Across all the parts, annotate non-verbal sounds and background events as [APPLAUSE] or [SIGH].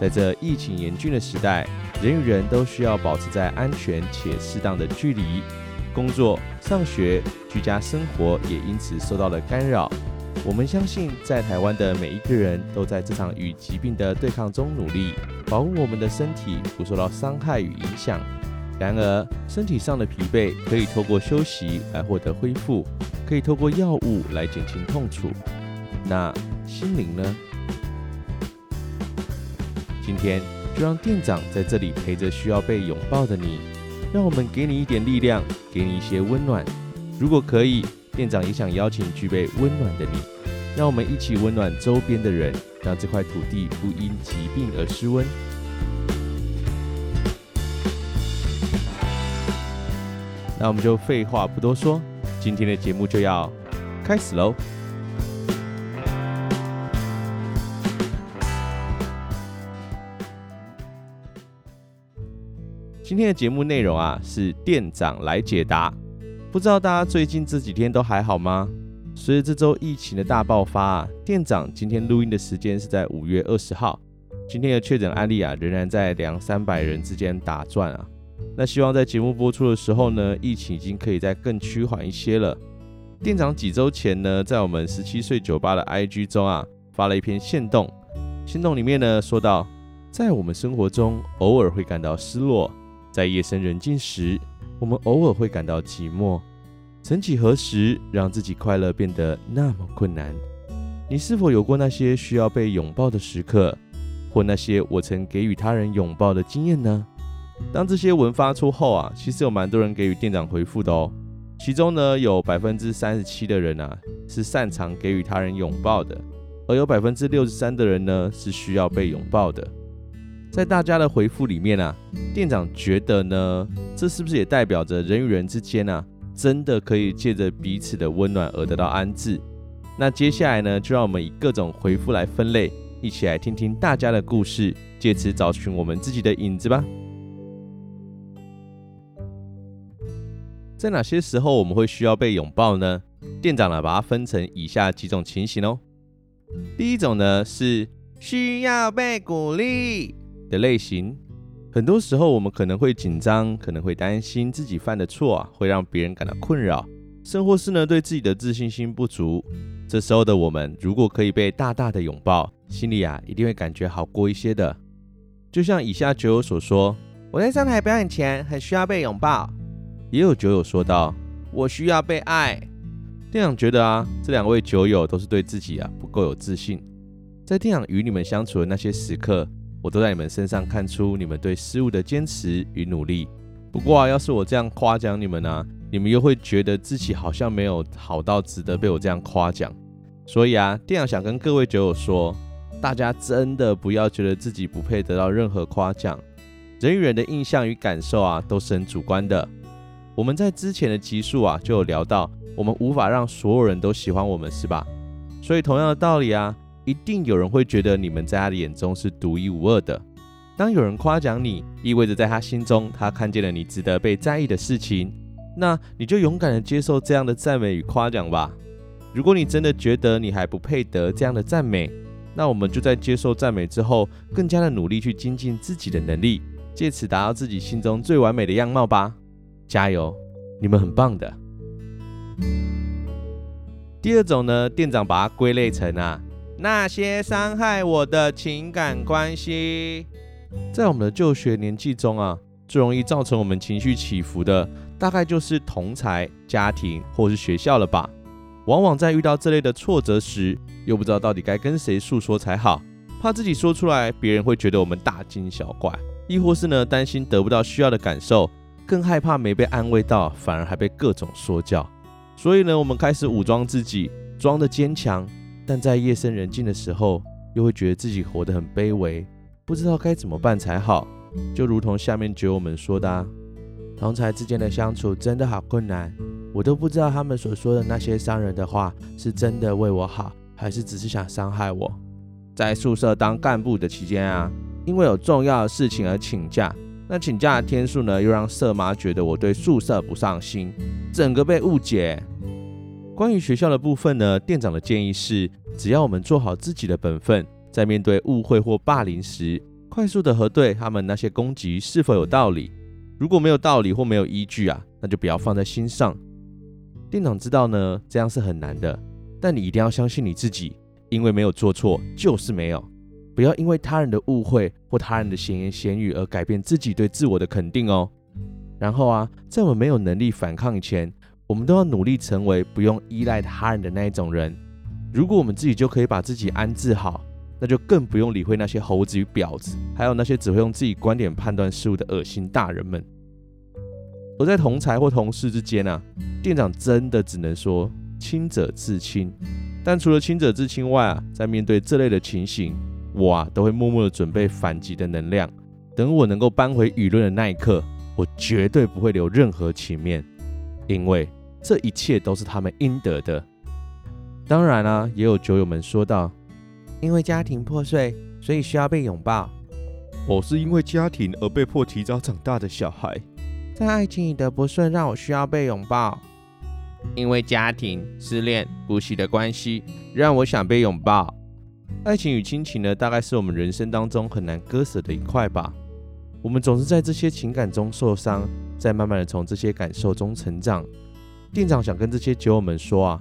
在这疫情严峻的时代，人与人都需要保持在安全且适当的距离。工作、上学、居家生活也因此受到了干扰。我们相信，在台湾的每一个人都在这场与疾病的对抗中努力，保护我们的身体不受到伤害与影响。然而，身体上的疲惫可以透过休息来获得恢复，可以透过药物来减轻痛楚。那心灵呢？今天就让店长在这里陪着需要被拥抱的你，让我们给你一点力量，给你一些温暖。如果可以，店长也想邀请具备温暖的你，让我们一起温暖周边的人，让这块土地不因疾病而失温。那我们就废话不多说，今天的节目就要开始喽。今天的节目内容啊，是店长来解答。不知道大家最近这几天都还好吗？随着这周疫情的大爆发啊，店长今天录音的时间是在五月二十号。今天的确诊案例啊，仍然在两三百人之间打转啊。那希望在节目播出的时候呢，疫情已经可以再更趋缓一些了。店长几周前呢，在我们十七岁酒吧的 IG 中啊，发了一篇限动，限动里面呢说到，在我们生活中偶尔会感到失落。在夜深人静时，我们偶尔会感到寂寞。曾几何时，让自己快乐变得那么困难？你是否有过那些需要被拥抱的时刻，或那些我曾给予他人拥抱的经验呢？当这些文发出后啊，其实有蛮多人给予店长回复的哦。其中呢，有百分之三十七的人啊，是擅长给予他人拥抱的，而有百分之六十三的人呢，是需要被拥抱的。在大家的回复里面啊，店长觉得呢，这是不是也代表着人与人之间啊，真的可以借着彼此的温暖而得到安置？那接下来呢，就让我们以各种回复来分类，一起来听听大家的故事，借此找寻我们自己的影子吧。在哪些时候我们会需要被拥抱呢？店长呢，把它分成以下几种情形哦。第一种呢，是需要被鼓励。的类型，很多时候我们可能会紧张，可能会担心自己犯的错啊，会让别人感到困扰，甚或是呢对自己的自信心不足。这时候的我们，如果可以被大大的拥抱，心里啊一定会感觉好过一些的。就像以下酒友所说：“我在上台表演前很需要被拥抱。”也有酒友说道：“我需要被爱。”店长觉得啊，这两位酒友都是对自己啊不够有自信。在店长与你们相处的那些时刻，我都在你们身上看出你们对事物的坚持与努力。不过啊，要是我这样夸奖你们呢、你们又会觉得自己好像没有好到值得被我这样夸奖。所以啊，店长想跟各位酒友说，大家真的不要觉得自己不配得到任何夸奖。人与人的印象与感受啊，都是很主观的。我们在之前的集数啊，就有聊到，我们无法让所有人都喜欢我们，是吧？所以同样的道理啊。一定有人会觉得你们在他的眼中是独一无二的。当有人夸奖你，意味着在他心中，他看见了你值得被在意的事情。那你就勇敢地接受这样的赞美与夸奖吧。如果你真的觉得你还不配得这样的赞美，那我们就在接受赞美之后，更加的努力去精进自己的能力，借此达到自己心中最完美的样貌吧。加油，你们很棒的。第二种呢，店长把它归类成啊。那些伤害我的情感关系，在我们的就学年纪中啊，最容易造成我们情绪起伏的，大概就是同侪、家庭或是学校了吧。往往在遇到这类的挫折时，又不知道到底该跟谁诉说才好，怕自己说出来，别人会觉得我们大惊小怪，亦或是呢，担心得不到需要的感受，更害怕没被安慰到，反而还被各种说教。所以呢，我们开始武装自己。装的坚强，但在夜深人静的时候，又会觉得自己活得很卑微，不知道该怎么办才好。就如同下面酒友们说的啊，同才之间的相处真的好困难，我都不知道他们所说的那些伤人的话是真的为我好，还是只是想伤害我。在宿舍当干部的期间啊，因为有重要的事情而请假，那请假的天数呢，又让舍妈觉得我对宿舍不上心，整个被误解。关于学校的部分呢，店长的建议是，只要我们做好自己的本分，在面对误会或霸凌时，快速的核对他们那些攻击是否有道理。如果没有道理或没有依据啊，那就不要放在心上。店长知道呢，这样是很难的，但你一定要相信你自己，因为没有做错就是没有。不要因为他人的误会或他人的闲言闲语而改变自己对自我的肯定哦。然后啊，在我们没有能力反抗以前，我们都要努力成为不用依赖他人的那一种人。如果我们自己就可以把自己安置好，那就更不用理会那些猴子与婊子，还有那些只会用自己观点判断事物的恶心大人们。而在同侪或同事之间啊，店长真的只能说清者自清。但除了清者自清外啊，在面对这类的情形，我啊都会默默的准备反击的能量。等我能够扳回舆论的那一刻，我绝对不会留任何情面，因为。这一切都是他们应得的。当然啦、啊，也有酒友们说道：“因为家庭破碎，所以需要被拥抱。”我是因为家庭而被迫提早长大的小孩，在爱情里的不顺让我需要被拥抱。因为家庭、失恋、不幸的关系让我想被拥抱。爱情与亲情呢，大概是我们人生当中很难割舍的一块吧。我们总是在这些情感中受伤，再慢慢的从这些感受中成长。店长想跟这些酒友们说啊，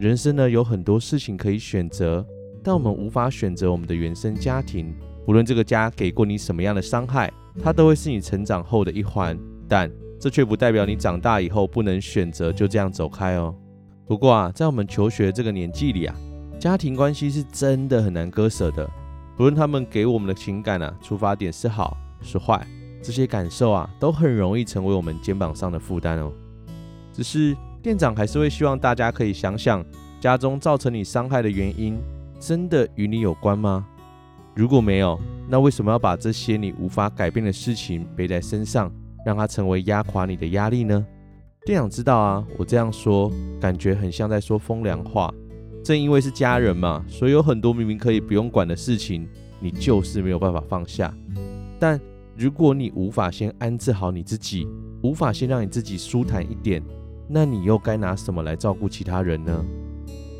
人生呢有很多事情可以选择，但我们无法选择我们的原生家庭。不论这个家给过你什么样的伤害，它都会是你成长后的一环。但这却不代表你长大以后不能选择就这样走开哦。不过啊，在我们求学这个年纪里啊，家庭关系是真的很难割舍的。不论他们给我们的情感啊，出发点是好是坏，这些感受啊，都很容易成为我们肩膀上的负担哦。只是。店长还是会希望大家可以想想，家中造成你伤害的原因，真的与你有关吗？如果没有，那为什么要把这些你无法改变的事情背在身上，让它成为压垮你的压力呢？店长知道啊，我这样说感觉很像在说风凉话。正因为是家人嘛，所以有很多明明可以不用管的事情，你就是没有办法放下。但如果你无法先安置好你自己，无法先让你自己舒坦一点。那你又该拿什么来照顾其他人呢？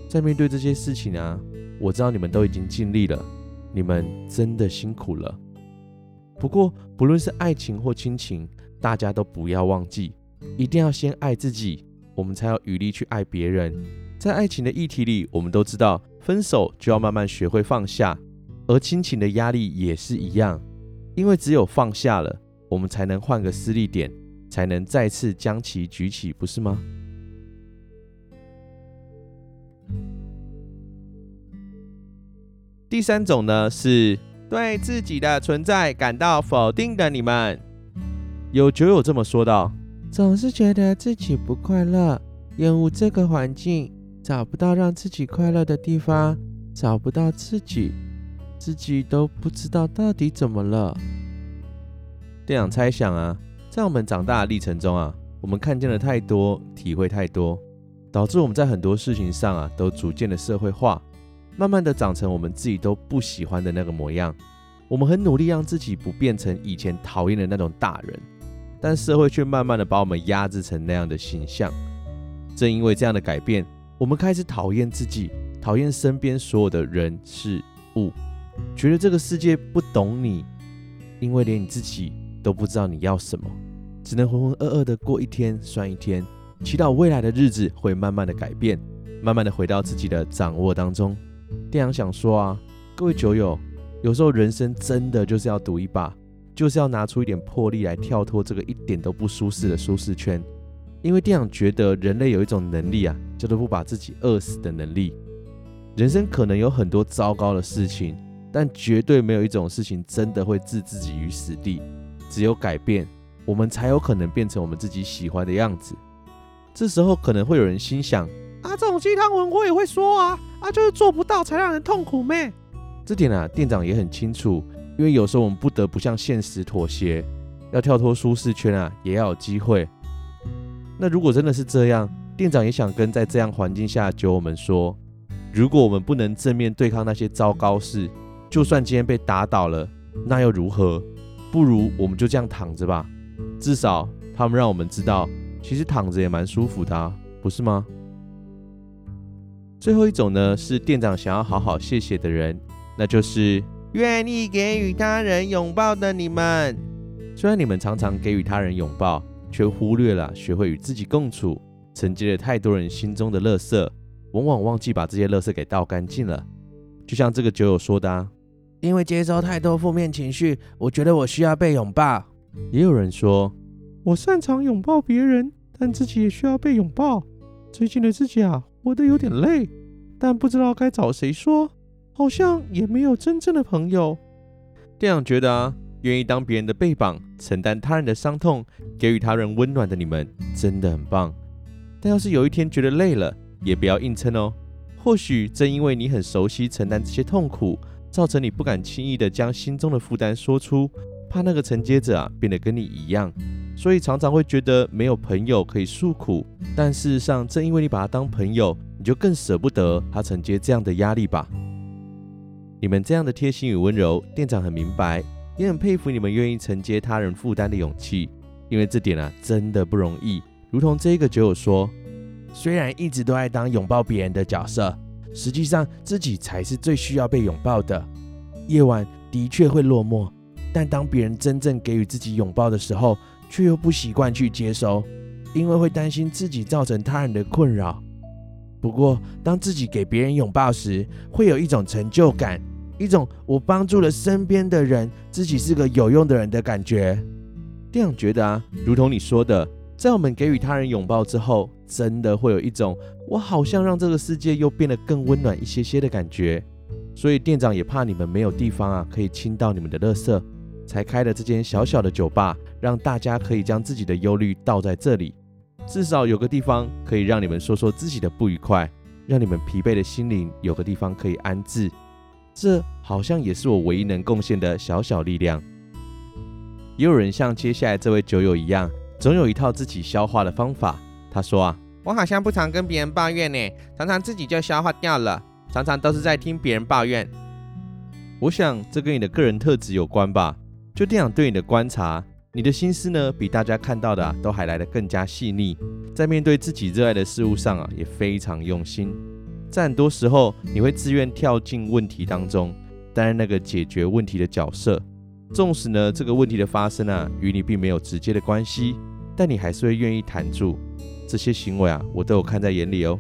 在面对这些事情啊，我知道你们都已经尽力了，你们真的辛苦了。不过，不论是爱情或亲情，大家都不要忘记，一定要先爱自己，我们才有余力去爱别人。在爱情的议题里，我们都知道，分手就要慢慢学会放下，而亲情的压力也是一样，因为只有放下了，我们才能换个施力点。才能再次将其举起，不是吗？第三种呢，是对自己的存在感到否定的你们。有酒友这么说道：“总是觉得自己不快乐，厌恶这个环境，找不到让自己快乐的地方，找不到自己，自己都不知道到底怎么了。”店长猜想啊。在我们长大的历程中啊，我们看见了太多，体会太多，导致我们在很多事情上啊，都逐渐的社会化，慢慢的长成我们自己都不喜欢的那个模样。我们很努力让自己不变成以前讨厌的那种大人，但社会却慢慢的把我们压制成那样的形象。正因为这样的改变，我们开始讨厌自己，讨厌身边所有的人事物，觉得这个世界不懂你，因为连你自己都不知道你要什么。只能浑浑噩噩的过一天算一天，祈祷未来的日子会慢慢的改变，慢慢的回到自己的掌握当中。店长想说啊，各位酒友，有时候人生真的就是要赌一把，就是要拿出一点魄力来跳脱这个一点都不舒适的舒适圈。因为店长觉得人类有一种能力啊，叫做不把自己饿死的能力。人生可能有很多糟糕的事情，但绝对没有一种事情真的会置自己于死地。只有改变。我们才有可能变成我们自己喜欢的样子。这时候可能会有人心想：啊，这种鸡汤文我也会说啊，啊，就是做不到才让人痛苦咩。这点啊，店长也很清楚，因为有时候我们不得不向现实妥协，要跳脱舒适圈啊，也要有机会。那如果真的是这样，店长也想跟在这样环境下酒友们说，如果我们不能正面对抗那些糟糕事，就算今天被打倒了，那又如何？不如我们就这样躺着吧，至少他们让我们知道，其实躺着也蛮舒服的，不是吗？最后一种呢，是店长想要好好谢谢的人，那就是愿意给予他人拥抱的你们。虽然你们常常给予他人拥抱，却忽略了学会与自己共处，承接了太多人心中的垃圾，往往忘记把这些垃圾给倒干净了。就像这个酒友说的啊，因为接收太多负面情绪，我觉得我需要被拥抱。也有人说，我擅长拥抱别人，但自己也需要被拥抱。最近的自己啊，活得有点累，但不知道该找谁说，好像也没有真正的朋友。店长觉得啊。愿意当别人的背膀，承担他人的伤痛，给予他人温暖的你们，真的很棒。但要是有一天觉得累了，也不要硬撑哦。或许正因为你很熟悉承担这些痛苦，造成你不敢轻易的将心中的负担说出，怕那个承接者啊变得跟你一样，所以常常会觉得没有朋友可以诉苦。但事实上，正因为你把他当朋友，你就更舍不得他承接这样的压力吧。你们这样的贴心与温柔，店长很明白。也很佩服你们愿意承接他人负担的勇气，因为这点啊真的不容易。如同这一个酒友说，虽然一直都爱当拥抱别人的角色，实际上自己才是最需要被拥抱的。夜晚的确会落寞，但当别人真正给予自己拥抱的时候，却又不习惯去接收，因为会担心自己造成他人的困扰。不过，当自己给别人拥抱时，会有一种成就感。一种我帮助了身边的人，自己是个有用的人的感觉。店长觉得啊，如同你说的，在我们给予他人拥抱之后，真的会有一种我好像让这个世界又变得更温暖一些些的感觉。所以店长也怕你们没有地方啊可以倾倒你们的垃圾，才开了这间小小的酒吧，让大家可以将自己的忧虑倒在这里，至少有个地方可以让你们说说自己的不愉快，让你们疲惫的心灵有个地方可以安置。这好像也是我唯一能贡献的小小力量。也有人像接下来这位酒友一样，总有一套自己消化的方法。他说啊，我好像不常跟别人抱怨呢，常常自己就消化掉了，常常都是在听别人抱怨。我想这跟你的个人特质有关吧。就这样对你的观察，你的心思呢，比大家看到的啊，都还来得更加细腻，在面对自己热爱的事物上啊，也非常用心。在很多时候，你会自愿跳进问题当中，担任那个解决问题的角色。纵使呢，这个问题的发生啊，与你并没有直接的关系，但你还是会愿意谈住。这些行为啊，我都有看在眼里哦。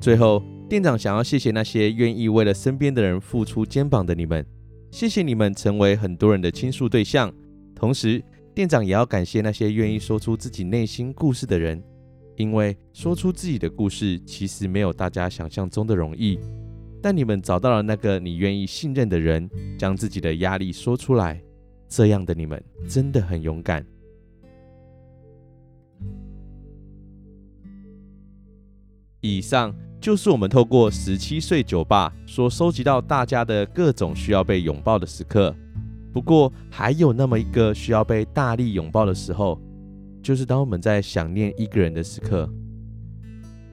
最后，店长想要谢谢那些愿意为了身边的人付出肩膀的你们，谢谢你们成为很多人的倾诉对象。同时，店长也要感谢那些愿意说出自己内心故事的人。因为说出自己的故事，其实没有大家想象中的容易。但你们找到了那个你愿意信任的人，将自己的压力说出来，这样的你们真的很勇敢。以上就是我们透过十七岁酒吧所收集到大家的各种需要被拥抱的时刻。不过，还有那么一个需要被大力拥抱的时候。就是当我们在想念一个人的时刻，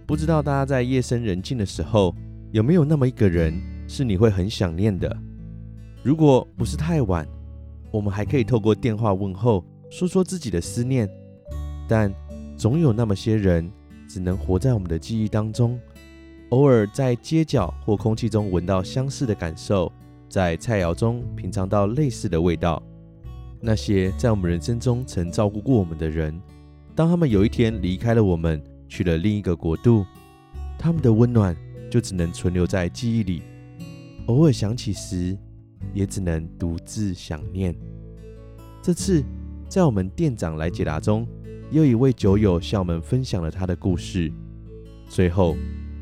不知道大家在夜深人静的时候，有没有那么一个人是你会很想念的？如果不是太晚，我们还可以透过电话问候，说说自己的思念。但总有那么些人，只能活在我们的记忆当中，偶尔在街角或空气中闻到相似的感受，在菜肴中品尝到类似的味道。那些在我们人生中曾照顾过我们的人，当他们有一天离开了我们，去了另一个国度，他们的温暖就只能存留在记忆里，偶尔想起时，也只能独自想念。这次在我们店长来解答中，又一位酒友向我们分享了他的故事。最后，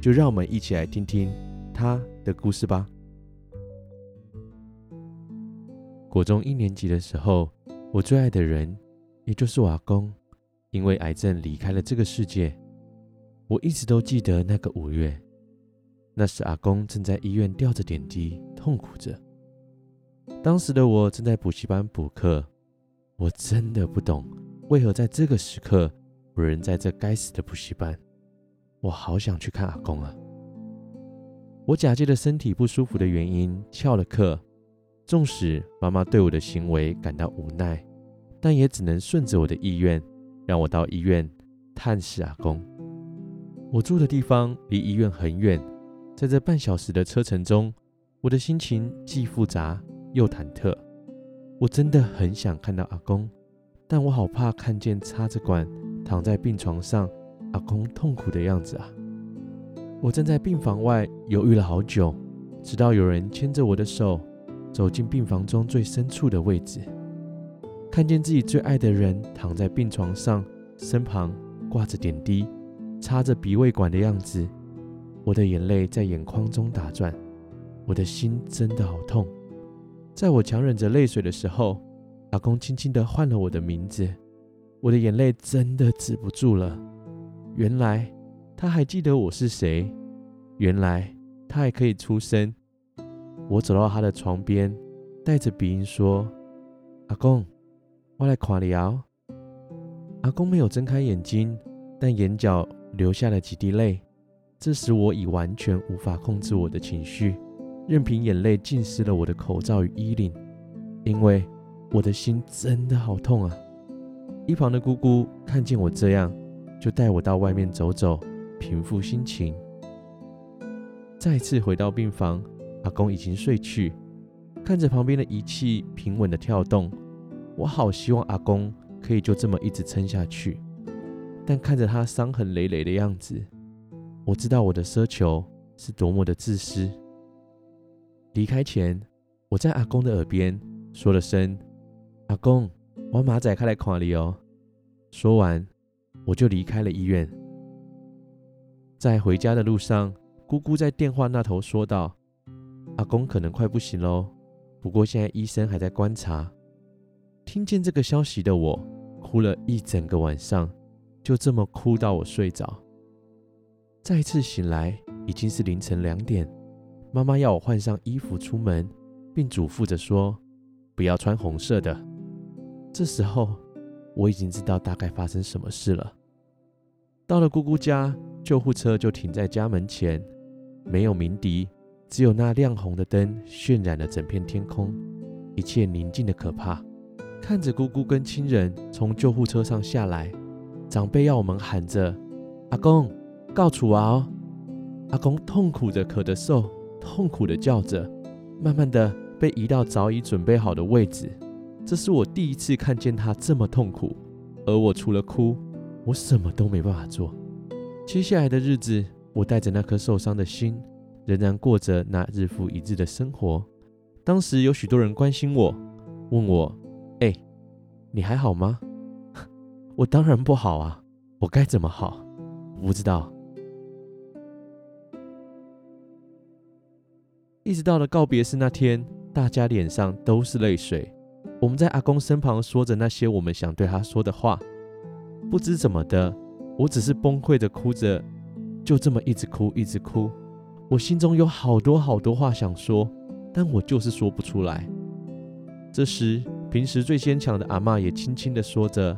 就让我们一起来听听他的故事吧。国中一年级的时候，我最爱的人，也就是我阿公，因为癌症离开了这个世界。我一直都记得那个五月，那时阿公正在医院吊着点滴，痛苦着。当时的我正在补习班补课，我真的不懂为何在这个时刻，我人在这该死的补习班。我好想去看阿公啊！我假借着身体不舒服的原因翘了课，纵使妈妈对我的行为感到无奈，但也只能顺着我的意愿，让我到医院探视阿公。我住的地方离医院很远，在这半小时的车程中，我的心情既复杂又忐忑。我真的很想看到阿公，但我好怕看见插着管躺在病床上阿公痛苦的样子啊！我站在病房外犹豫了好久，直到有人牵着我的手走进病房中最深处的位置，看见自己最爱的人躺在病床上，身旁挂着点滴，插着鼻胃管的样子，我的眼泪在眼眶中打转，我的心真的好痛。在我强忍着泪水的时候，阿公轻轻地唤了我的名字，我的眼泪真的止不住了。原来。他还记得我是谁，原来他还可以出声。我走到他的床边，带着鼻音说：“阿公，我来夸你哦。”阿公没有睁开眼睛，但眼角流下了几滴泪。这时我已完全无法控制我的情绪，任凭眼泪浸湿了我的口罩与衣领，因为我的心真的好痛啊！一旁的姑姑看见我这样，就带我到外面走走。平复心情，再次回到病房，阿公已经睡去，看着旁边的仪器平稳的跳动，我好希望阿公可以就这么一直撑下去。但看着他伤痕累累的样子，我知道我的奢求是多么的自私。离开前，我在阿公的耳边说了声：“阿公，我马仔开来看你哦。”说完，我就离开了医院。在回家的路上，姑姑在电话那头说道：“阿公可能快不行喽，不过现在医生还在观察。”听见这个消息的我，哭了一整个晚上，就这么哭到我睡着。再次醒来，已经是凌晨两点。妈妈要我换上衣服出门，并嘱咐着说：“不要穿红色的。”这时候，我已经知道大概发生什么事了。到了姑姑家。救护车就停在家门前，没有鸣笛，只有那亮红的灯渲染了整片天空，一切宁静的可怕。看着姑姑跟亲人从救护车上下来，长辈要我们喊着“阿公，告楚啊哦”，阿公痛苦的咳着嗽，痛苦的叫着，慢慢的被移到早已准备好的位置。这是我第一次看见他这么痛苦，而我除了哭，我什么都没办法做。接下来的日子，我带着那颗受伤的心，仍然过着那日复一日的生活。当时有许多人关心我，问我：“哎，你还好吗？” [LAUGHS] 我当然不好啊，我该怎么好？我不知道。一直到了告别式那天，大家脸上都是泪水。我们在阿公身旁说着那些我们想对他说的话，不知怎么的。我只是崩溃的哭着，就这么一直哭，一直哭。我心中有好多好多话想说，但我就是说不出来。这时，平时最坚强的阿嬷也轻轻的说着：“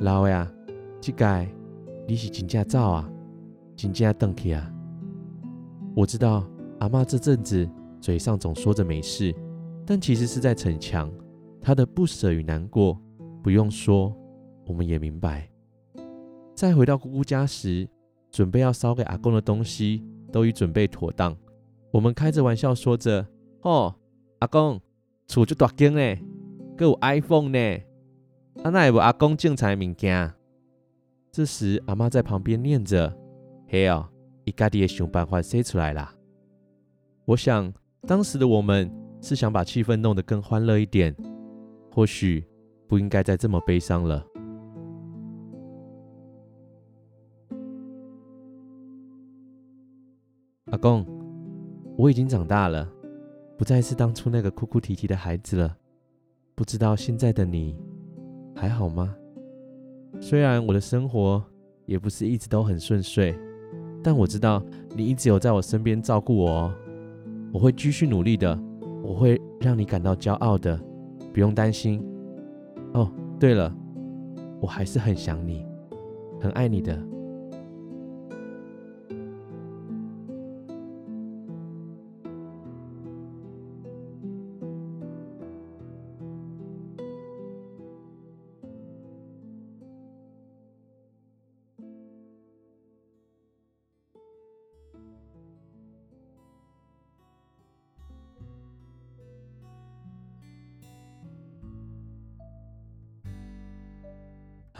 老呀，这个你是真正走啊，真正回去啊。”我知道阿嬷这阵子嘴上总说着没事，但其实是在逞强。她的不舍与难过，不用说，我们也明白。再回到姑姑家时，准备要烧给阿公的东西都已准备妥当。我们开着玩笑说着：“哦，阿公，厝就大间呢，还有 iPhone 呢，啊那有阿公精彩物件。”这时，阿妈在旁边念着：“嘿哦，伊家己也想办法说出来啦。”我想，当时的我们是想把气氛弄得更欢乐一点，或许不应该再这么悲伤了。阿公，我已经长大了，不再是当初那个哭哭啼啼的孩子了。不知道现在的你还好吗？虽然我的生活也不是一直都很顺遂，但我知道你一直有在我身边照顾我哦。我会继续努力的，我会让你感到骄傲的，不用担心。哦，对了，我还是很想你，很爱你的。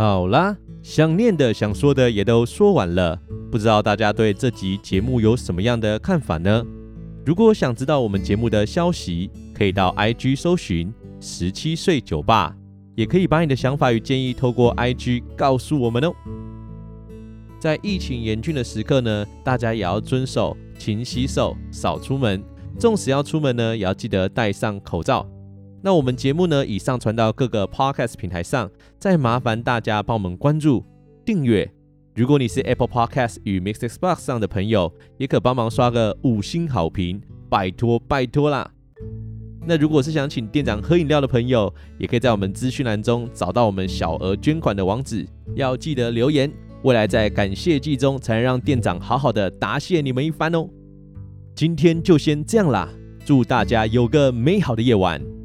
好啦，想念的、想说的也都说完了，不知道大家对这集节目有什么样的看法呢？如果想知道我们节目的消息，可以到 IG 搜寻十七岁酒吧，也可以把你的想法与建议透过 IG 告诉我们哦。在疫情严峻的时刻呢，大家也要遵守勤洗手、少出门，纵使要出门呢，也要记得戴上口罩。那我们节目呢，已上传到各个 Podcast 平台上，再麻烦大家帮我们关注、订阅。如果你是 Apple Podcast 与 MixerBox 上的朋友，也可帮忙刷个五星好评，拜托拜托啦！那如果是想请店长喝饮料的朋友，也可以在我们资讯栏中找到我们小额捐款的网址，要记得留言，未来在感谢季中才能让店长好好的答谢你们一番哦。今天就先这样啦，祝大家有个美好的夜晚。